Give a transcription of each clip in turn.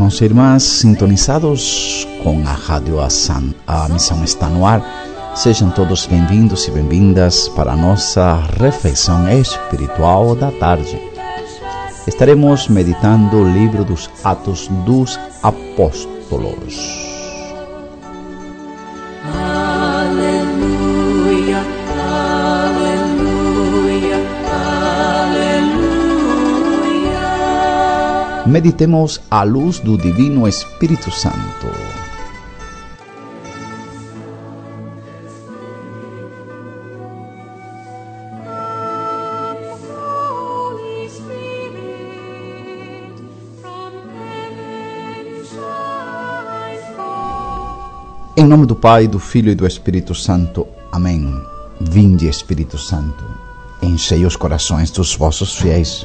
irmãos e irmãs, sintonizados com a Rádio a missão está no ar. Sejam todos bem-vindos e bem-vindas para a nossa refeição espiritual da tarde. Estaremos meditando o livro dos Atos dos Apóstolos. Meditemos à luz do Divino Espírito Santo. Em nome do Pai, do Filho e do Espírito Santo. Amém. Vinde, Espírito Santo, enchei os corações dos vossos fiéis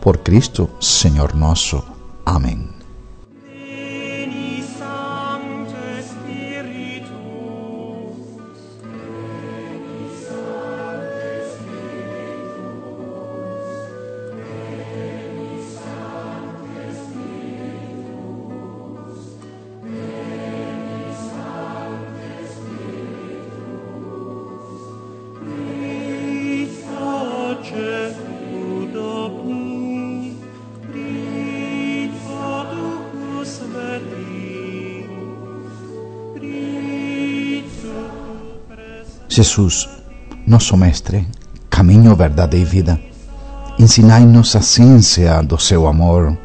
Por Cristo, Senhor nosso. Amém. Jesus, nosso Mestre, caminho, verdade e vida, ensinai-nos a ciência do seu amor.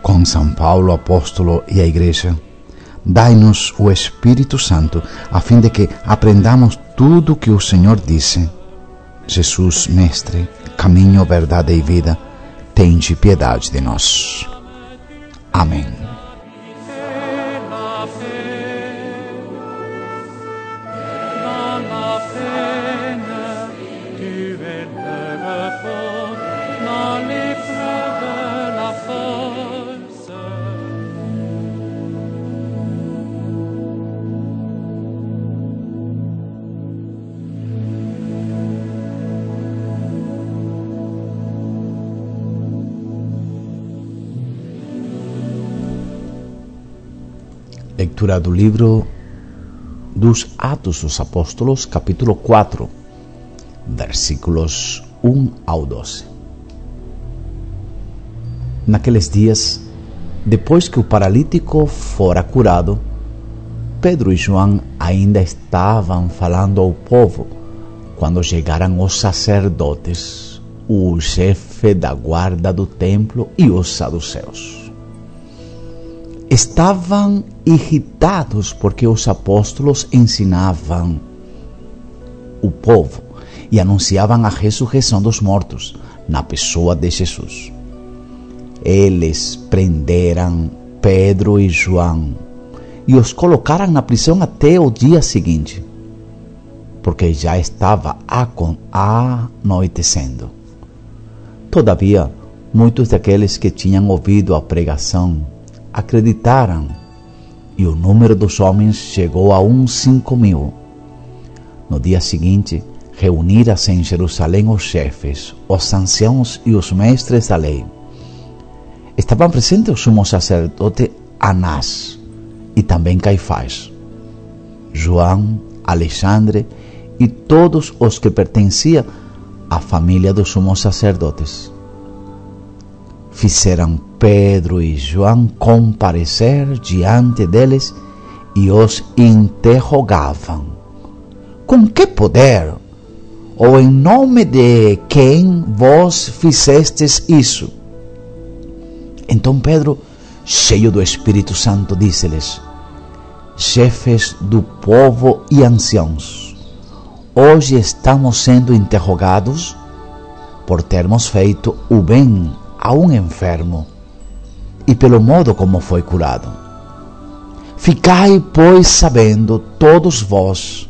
Com São Paulo, apóstolo e a Igreja, dai-nos o Espírito Santo, a fim de que aprendamos tudo o que o Senhor disse. Jesus, Mestre, caminho, verdade e vida, tende piedade de nós. Amém. Leitura do livro dos Atos dos Apóstolos, capítulo 4, versículos 1 ao 12. Naqueles dias, depois que o paralítico fora curado, Pedro e João ainda estavam falando ao povo quando chegaram os sacerdotes, o chefe da guarda do templo e os saduceus estavam irritados porque os apóstolos ensinavam o povo e anunciavam a ressurreição dos mortos na pessoa de Jesus. Eles prenderam Pedro e João e os colocaram na prisão até o dia seguinte, porque já estava anoitecendo. Todavia, muitos daqueles que tinham ouvido a pregação acreditaram e o número dos homens chegou a uns cinco mil. No dia seguinte, reuniram-se em Jerusalém os chefes, os anciãos e os mestres da lei. Estavam presentes o sumo sacerdote Anás e também Caifás, João, Alexandre e todos os que pertenciam à família dos sumos sacerdotes fizeram Pedro e João comparecer diante deles e os interrogavam: Com que poder? Ou em nome de quem vós fizestes isso? Então Pedro, cheio do Espírito Santo, disse-lhes: Chefes do povo e anciãos, hoje estamos sendo interrogados por termos feito o bem a um enfermo e pelo modo como foi curado. Ficai, pois, sabendo, todos vós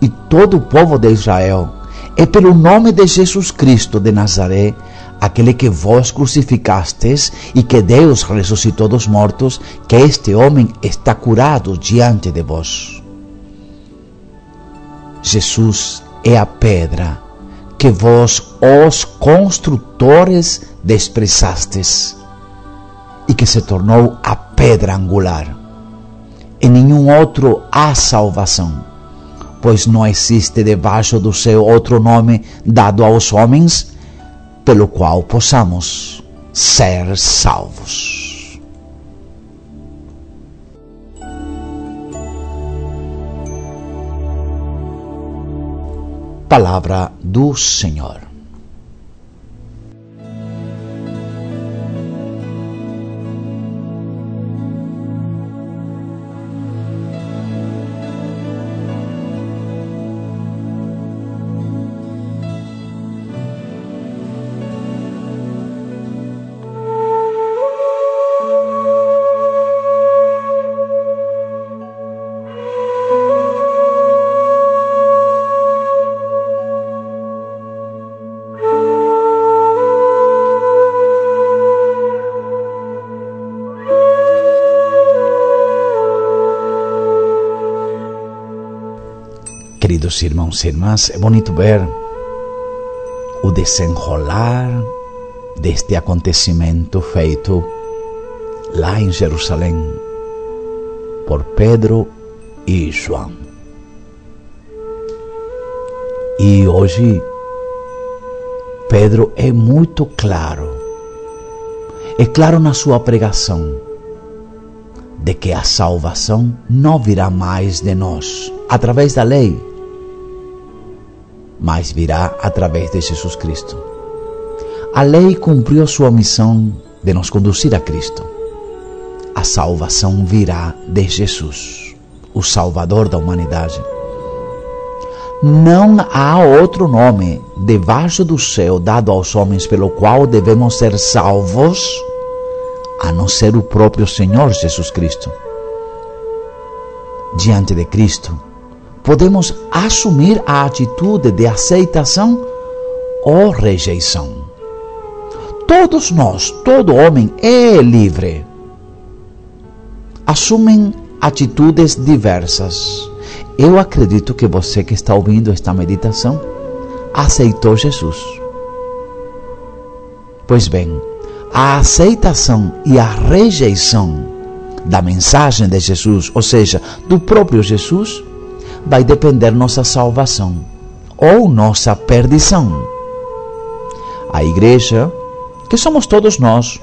e todo o povo de Israel, é pelo nome de Jesus Cristo de Nazaré, aquele que vós crucificastes e que Deus ressuscitou dos mortos, que este homem está curado diante de vós. Jesus é a pedra que vós, os construtores, desprezastes e que se tornou a pedra angular. Em nenhum outro há salvação, pois não existe debaixo do céu outro nome dado aos homens pelo qual possamos ser salvos. Palavra do Senhor. Queridos irmãos e irmãs, é bonito ver o desenrolar deste acontecimento feito lá em Jerusalém por Pedro e João. E hoje Pedro é muito claro, é claro na sua pregação de que a salvação não virá mais de nós através da lei, mas virá através de Jesus Cristo. A lei cumpriu sua missão de nos conduzir a Cristo. A salvação virá de Jesus, o Salvador da humanidade. Não há outro nome debaixo do céu dado aos homens pelo qual devemos ser salvos, a não ser o próprio Senhor Jesus Cristo. Diante de Cristo, podemos assumir a atitude de aceitação ou rejeição. Todos nós, todo homem é livre. Assumem atitudes diversas. Eu acredito que você que está ouvindo esta meditação aceitou Jesus. Pois bem, a aceitação e a rejeição da mensagem de Jesus, ou seja, do próprio Jesus, vai depender nossa salvação ou nossa perdição. A igreja, que somos todos nós,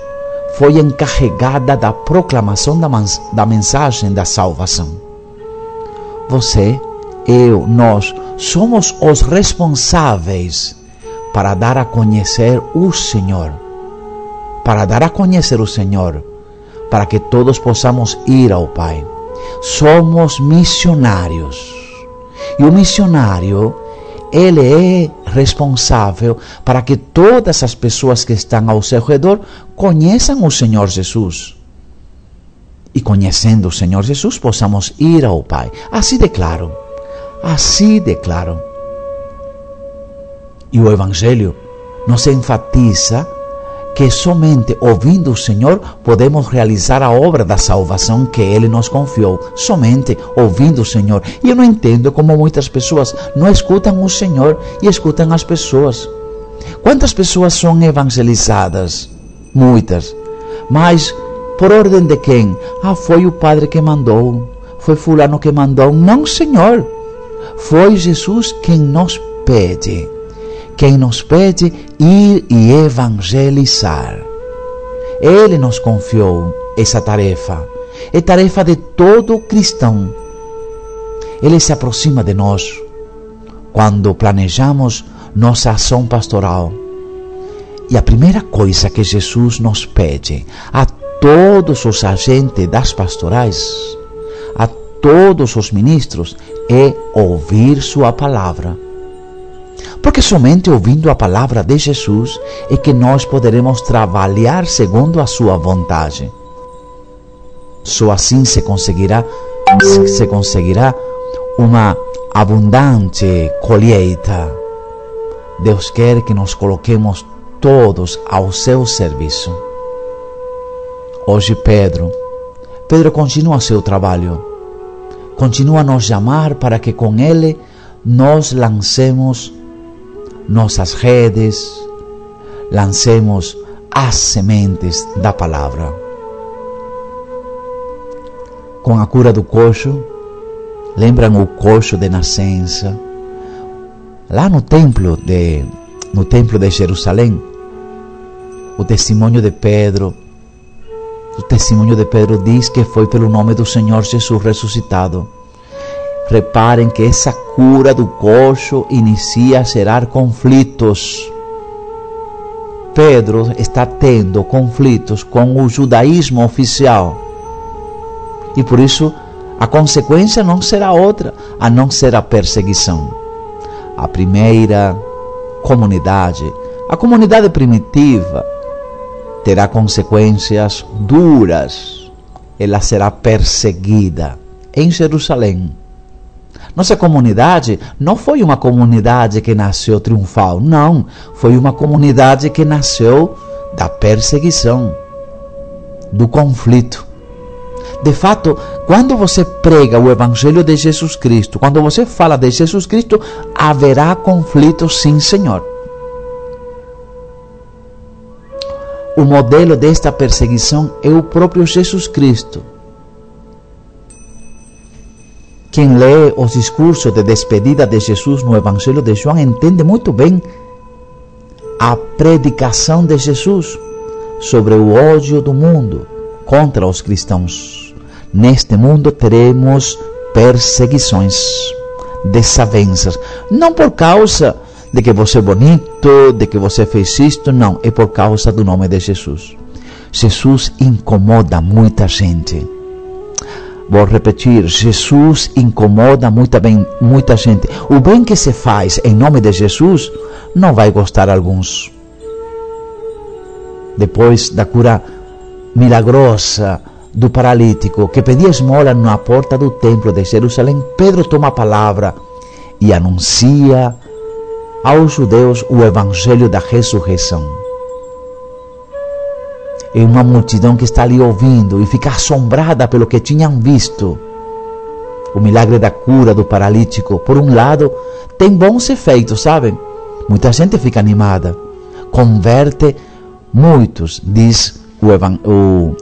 foi encarregada da proclamação da, da mensagem da salvação. Você, eu, nós somos os responsáveis para dar a conhecer o Senhor. Para dar a conhecer o Senhor, para que todos possamos ir ao Pai. Somos missionários. E o missionário, ele é responsável para que todas as pessoas que estão ao seu redor conheçam o Senhor Jesus. E conhecendo o Senhor Jesus, possamos ir ao Pai. Assim de claro. Assim de claro. E o Evangelho nos enfatiza que somente ouvindo o Senhor podemos realizar a obra da salvação que Ele nos confiou. Somente ouvindo o Senhor. E eu não entendo como muitas pessoas não escutam o Senhor e escutam as pessoas. Quantas pessoas são evangelizadas? Muitas. Mas por ordem de quem? Ah, foi o Padre que mandou. Foi Fulano que mandou. Não, Senhor. Foi Jesus quem nos pede quem nos pede ir e evangelizar. Ele nos confiou essa tarefa é tarefa de todo cristão. Ele se aproxima de nós quando planejamos nossa ação pastoral. E a primeira coisa que Jesus nos pede a todos os agentes das pastorais, a todos os ministros, é ouvir Sua palavra. Porque somente ouvindo a palavra de Jesus é que nós poderemos trabalhar segundo a Sua vontade. Só assim se conseguirá, se conseguirá uma abundante colheita. Deus quer que nos coloquemos todos ao seu serviço. Hoje Pedro, Pedro continua seu trabalho, continua a nos chamar para que com ele nós lancemos nossas redes, lancemos as sementes da palavra. Com a cura do coxo, lembram o coxo de nascença? Lá no templo de no templo de Jerusalém, o testemunho de Pedro, o testemunho de Pedro diz que foi pelo nome do Senhor Jesus ressuscitado. Reparem que essa cura do coxo inicia a gerar conflitos. Pedro está tendo conflitos com o judaísmo oficial. E por isso a consequência não será outra a não ser a perseguição. A primeira comunidade, a comunidade primitiva, terá consequências duras. Ela será perseguida em Jerusalém. Nossa comunidade não foi uma comunidade que nasceu triunfal, não. Foi uma comunidade que nasceu da perseguição, do conflito. De fato, quando você prega o Evangelho de Jesus Cristo, quando você fala de Jesus Cristo, haverá conflito, sim, Senhor. O modelo desta perseguição é o próprio Jesus Cristo. Quem lê os discursos de despedida de Jesus no Evangelho de João entende muito bem a predicação de Jesus sobre o ódio do mundo contra os cristãos. Neste mundo teremos perseguições, desavenças. Não por causa de que você é bonito, de que você fez isto, não. É por causa do nome de Jesus. Jesus incomoda muita gente. Vou repetir, Jesus incomoda muita, bem, muita gente. O bem que se faz em nome de Jesus não vai gostar alguns. Depois da cura milagrosa, do paralítico que pedia esmola na porta do templo de Jerusalém, Pedro toma a palavra e anuncia aos judeus o evangelho da ressurreição. É uma multidão que está ali ouvindo e fica assombrada pelo que tinham visto. O milagre da cura do paralítico, por um lado, tem bons efeitos, sabem? Muita gente fica animada, converte muitos, diz o, o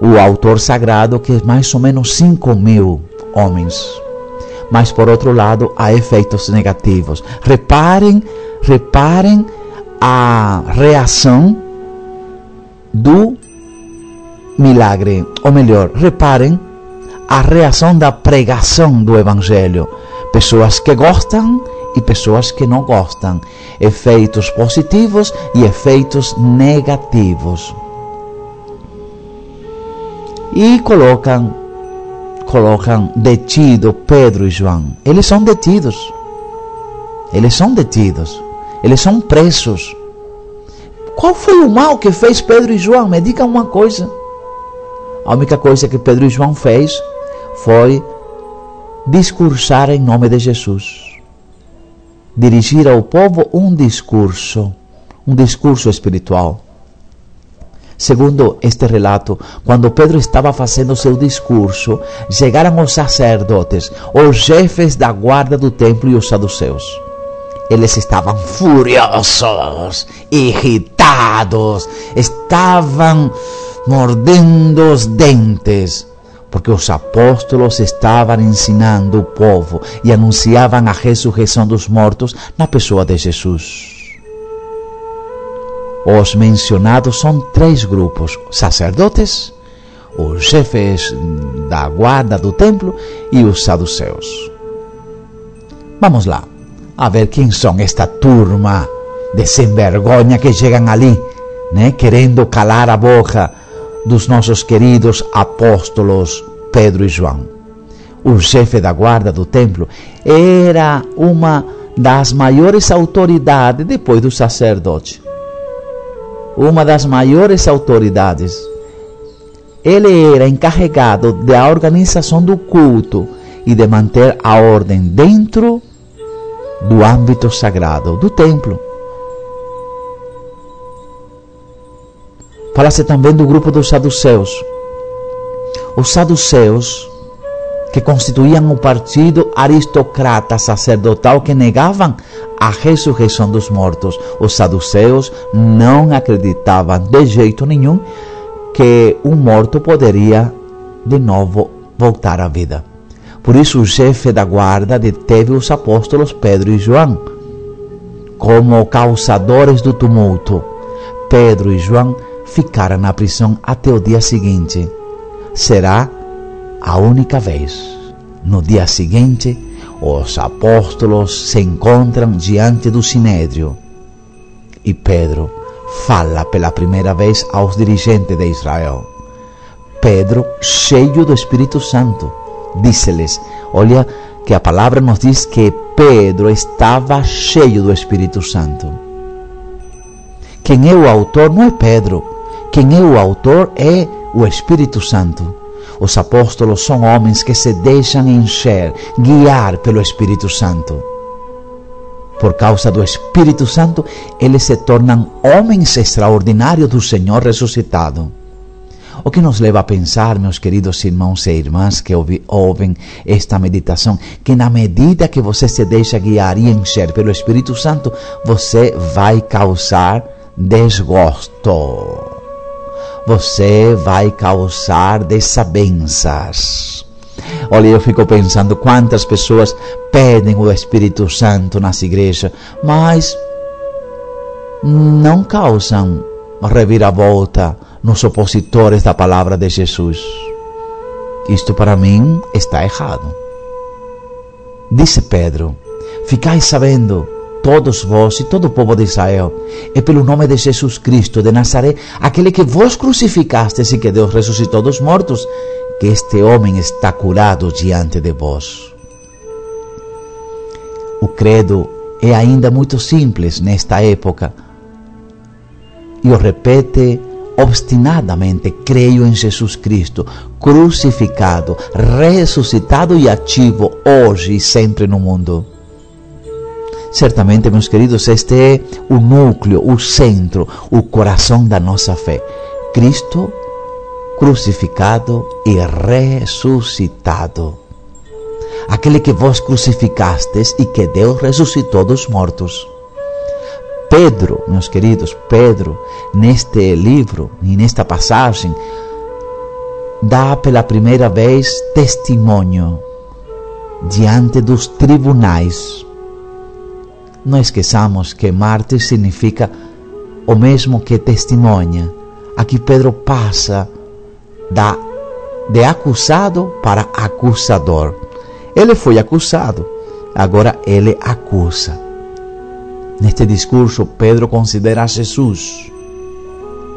o autor sagrado, que é mais ou menos 5 mil homens. Mas por outro lado, há efeitos negativos. Reparem, reparem a reação do milagre, ou melhor, reparem a reação da pregação do evangelho. Pessoas que gostam e pessoas que não gostam. Efeitos positivos e efeitos negativos e colocam colocam detido Pedro e João. Eles são detidos. Eles são detidos. Eles são presos. Qual foi o mal que fez Pedro e João? Me diga uma coisa. A única coisa que Pedro e João fez foi discursar em nome de Jesus. Dirigir ao povo um discurso, um discurso espiritual. Segundo este relato, quando Pedro estava fazendo seu discurso, chegaram os sacerdotes, os chefes da guarda do templo e os saduceus. Eles estavam furiosos, irritados, estavam mordendo os dentes, porque os apóstolos estavam ensinando o povo e anunciavam a ressurreição dos mortos na pessoa de Jesus. Os mencionados são três grupos: sacerdotes, os chefes da guarda do templo e os saduceus. Vamos lá, a ver quem são esta turma de sem vergonha que chegam ali, né, querendo calar a boca dos nossos queridos apóstolos Pedro e João. O chefe da guarda do templo era uma das maiores autoridades depois do sacerdote. Uma das maiores autoridades. Ele era encarregado da organização do culto e de manter a ordem dentro do âmbito sagrado do templo. Fala-se também do grupo dos saduceus. Os saduceus, que constituíam o partido aristocrata sacerdotal que negavam a ressurreição dos mortos. Os saduceus não acreditavam de jeito nenhum que um morto poderia de novo voltar à vida. Por isso, o chefe da guarda deteve os apóstolos Pedro e João como causadores do tumulto. Pedro e João ficaram na prisão até o dia seguinte. Será a única vez. No dia seguinte, os apóstolos se encontram diante do sinédrio e Pedro fala pela primeira vez aos dirigentes de Israel. Pedro, cheio do Espírito Santo, disse-lhes: Olha, que a palavra nos diz que Pedro estava cheio do Espírito Santo. Quem é o autor não é Pedro, quem é o autor é o Espírito Santo. Os apóstolos são homens que se deixam encher, guiar pelo Espírito Santo. Por causa do Espírito Santo, eles se tornam homens extraordinários do Senhor ressuscitado. O que nos leva a pensar, meus queridos irmãos e irmãs que ouvem esta meditação, que na medida que você se deixa guiar e encher pelo Espírito Santo, você vai causar desgosto você vai causar desavenças. Olha, eu fico pensando quantas pessoas pedem o Espírito Santo nas igrejas, mas não causam reviravolta nos opositores da palavra de Jesus. Isto para mim está errado. Disse Pedro: Ficai sabendo todos vós e todo o povo de Israel, é pelo nome de Jesus Cristo de Nazaré, aquele que vos crucificastes e que Deus ressuscitou dos mortos, que este homem está curado diante de vós. O credo é ainda muito simples nesta época e o repete obstinadamente: creio em Jesus Cristo, crucificado, ressuscitado e ativo hoje e sempre no mundo. Certamente, meus queridos, este é o núcleo, o centro, o coração da nossa fé. Cristo crucificado e ressuscitado. Aquele que vos crucificastes e que Deus ressuscitou dos mortos. Pedro, meus queridos, Pedro, neste livro e nesta passagem, dá pela primeira vez testemunho diante dos tribunais não esqueçamos que mártir significa o mesmo que testemunha. Aqui Pedro passa da, de acusado para acusador. Ele foi acusado, agora ele acusa. Neste discurso, Pedro considera Jesus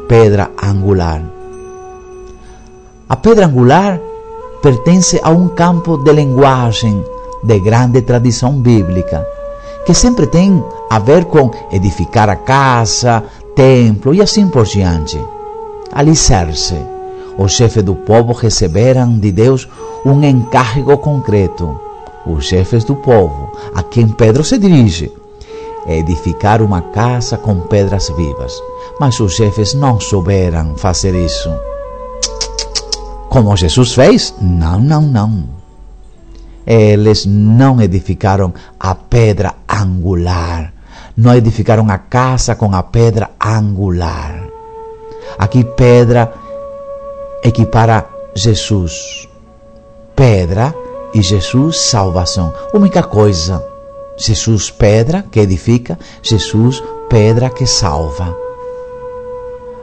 pedra angular. A pedra angular pertence a um campo de linguagem de grande tradição bíblica que sempre tem a ver com edificar a casa, templo e assim por diante. Alicerce. Os chefes do povo receberam de Deus um encargo concreto. Os chefes do povo, a quem Pedro se dirige, edificar uma casa com pedras vivas. Mas os chefes não souberam fazer isso. Como Jesus fez? Não, não, não eles não edificaram a pedra angular, não edificaram a casa com a pedra angular. Aqui, pedra equipara Jesus. Pedra e Jesus, salvação. Única coisa. Jesus, pedra que edifica, Jesus, pedra que salva.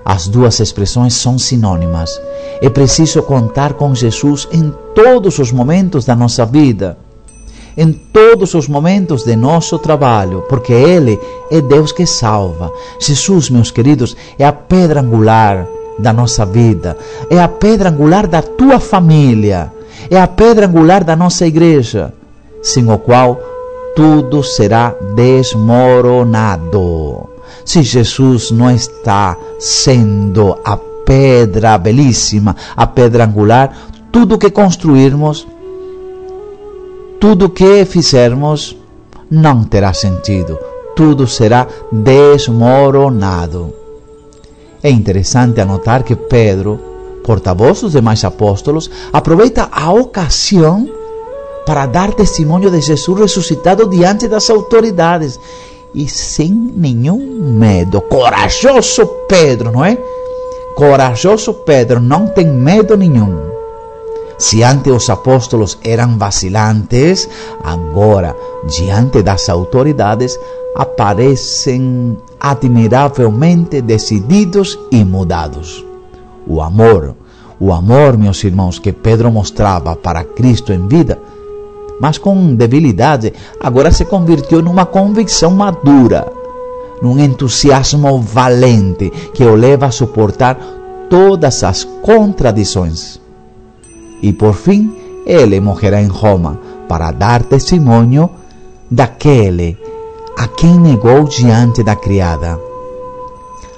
As duas expressões são sinônimas. É preciso contar com Jesus em todos os momentos da nossa vida, em todos os momentos de nosso trabalho, porque Ele é Deus que salva. Jesus, meus queridos, é a pedra angular da nossa vida, é a pedra angular da tua família, é a pedra angular da nossa igreja, sem o qual tudo será desmoronado. Se Jesus não está sendo a pedra belíssima, a pedra angular, tudo que construirmos, tudo que fizermos, não terá sentido. Tudo será desmoronado. É interessante anotar que Pedro, porta-voz dos demais apóstolos, aproveita a ocasião para dar testemunho de Jesus ressuscitado diante das autoridades e sem nenhum medo. Corajoso Pedro, não é? Corajoso Pedro, não tem medo nenhum. Se antes os apóstolos eram vacilantes, agora, diante das autoridades, aparecem admiravelmente decididos e mudados. O amor, o amor, meus irmãos, que Pedro mostrava para Cristo em vida, mas com debilidade, agora se convirtiu numa convicção madura, num entusiasmo valente que o leva a suportar todas as contradições. E por fim, ele morrerá em Roma para dar testemunho daquele a quem negou diante da criada.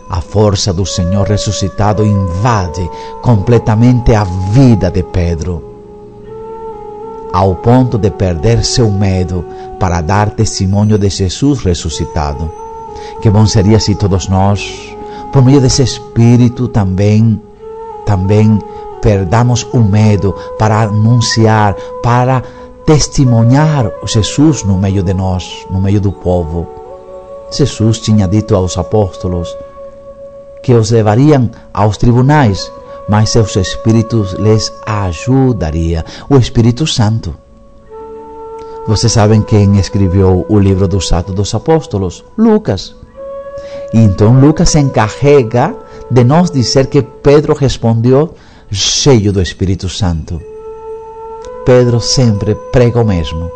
A força do Senhor ressuscitado invade completamente a vida de Pedro, ao ponto de perder seu medo para dar testemunho de Jesus ressuscitado. Que bom seria se todos nós, por meio desse Espírito também, também perdamos o medo para anunciar, para testemunhar Jesus no meio de nós, no meio do povo. Jesus tinha dito aos apóstolos que os levariam aos tribunais, mas seus espíritos lhes ajudaria, o Espírito Santo. Vocês sabem quem escreveu o livro dos Atos dos Apóstolos? Lucas. E então Lucas se encarrega de nos dizer que Pedro respondeu cheio do Espírito Santo. Pedro sempre prega o mesmo.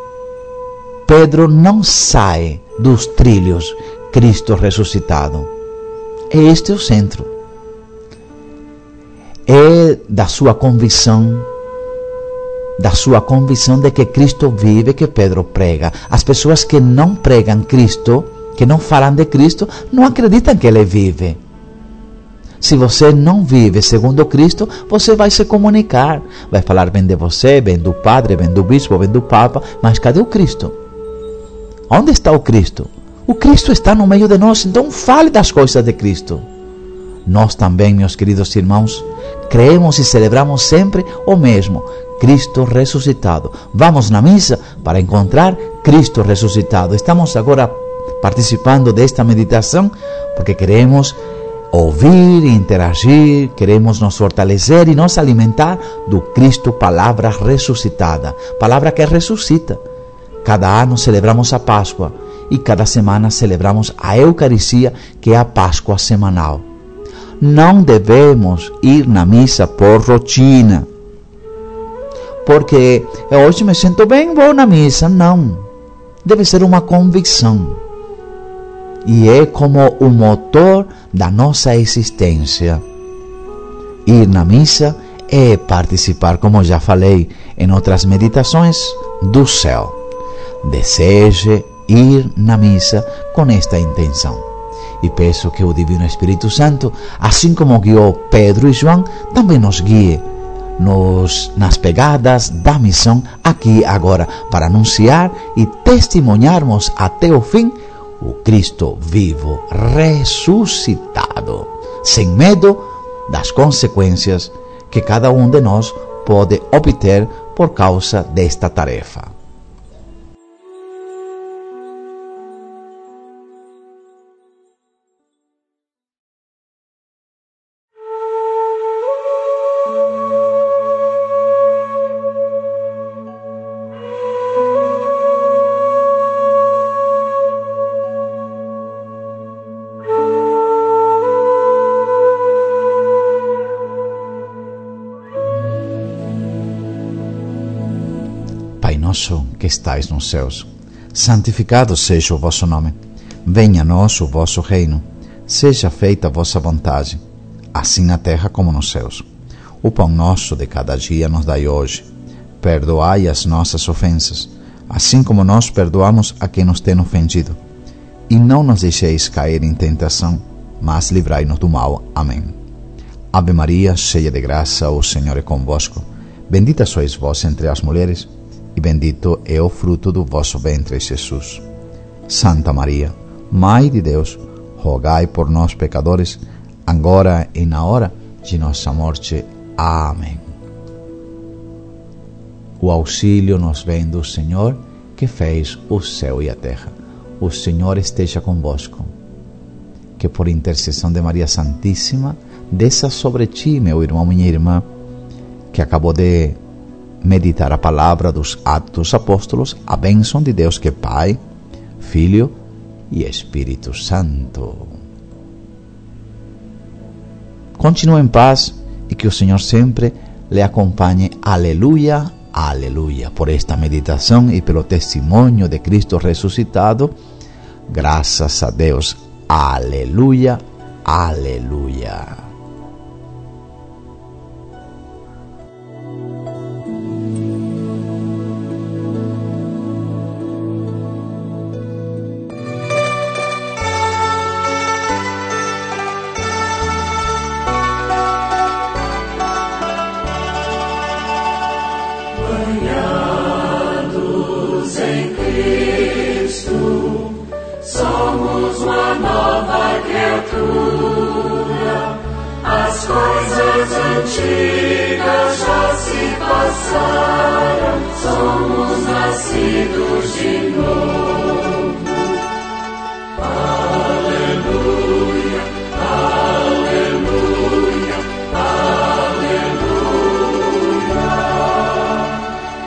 Pedro não sai dos trilhos Cristo ressuscitado. Este é o centro. É da sua convicção, da sua convicção de que Cristo vive que Pedro prega. As pessoas que não pregam Cristo, que não falam de Cristo, não acreditam que Ele vive. Se você não vive segundo Cristo, você vai se comunicar, vai falar bem de você, bem do padre, bem do bispo, bem do papa, mas cadê o Cristo? Onde está o Cristo? O Cristo está no meio de nós, então fale das coisas de Cristo. Nós também, meus queridos irmãos, creemos e celebramos sempre o mesmo, Cristo ressuscitado. Vamos na missa para encontrar Cristo ressuscitado. Estamos agora participando desta meditação porque queremos ouvir interagir, queremos nos fortalecer e nos alimentar do Cristo, palavra ressuscitada, palavra que ressuscita. Cada ano celebramos a Páscoa e cada semana celebramos a Eucaristia, que é a Páscoa semanal. Não devemos ir na missa por rotina, porque hoje me sinto bem, vou na missa. Não. Deve ser uma convicção e é como o motor da nossa existência. Ir na missa é participar, como já falei em outras meditações, do céu. Deseje ir na missa com esta intenção. E peço que o Divino Espírito Santo, assim como guiou Pedro e João, também nos guie nos, nas pegadas da missão aqui agora, para anunciar e testemunharmos até o fim o Cristo vivo, ressuscitado, sem medo das consequências que cada um de nós pode obter por causa desta tarefa. Que estais nos céus, santificado seja o vosso nome. Venha a nós o vosso reino. Seja feita a vossa vontade, assim na terra como nos céus. O pão nosso de cada dia nos dai hoje. Perdoai as nossas ofensas, assim como nós perdoamos a quem nos tem ofendido. E não nos deixeis cair em tentação, mas livrai-nos do mal. Amém. Ave Maria, cheia de graça, o Senhor é convosco. Bendita sois vós entre as mulheres, e bendito é o fruto do vosso ventre, Jesus. Santa Maria, Mãe de Deus, rogai por nós, pecadores, agora e na hora de nossa morte. Amém. O auxílio nos vem do Senhor, que fez o céu e a terra. O Senhor esteja convosco. Que por intercessão de Maria Santíssima, desça sobre ti, meu irmão, minha irmã, que acabou de meditar a palavra dos Atos Apóstolos, a bênção de Deus que é Pai, Filho e Espírito Santo. Continue em paz e que o Senhor sempre lhe acompanhe. Aleluia, aleluia. Por esta meditação e pelo testemunho de Cristo ressuscitado, graças a Deus. Aleluia, aleluia. somos nascidos de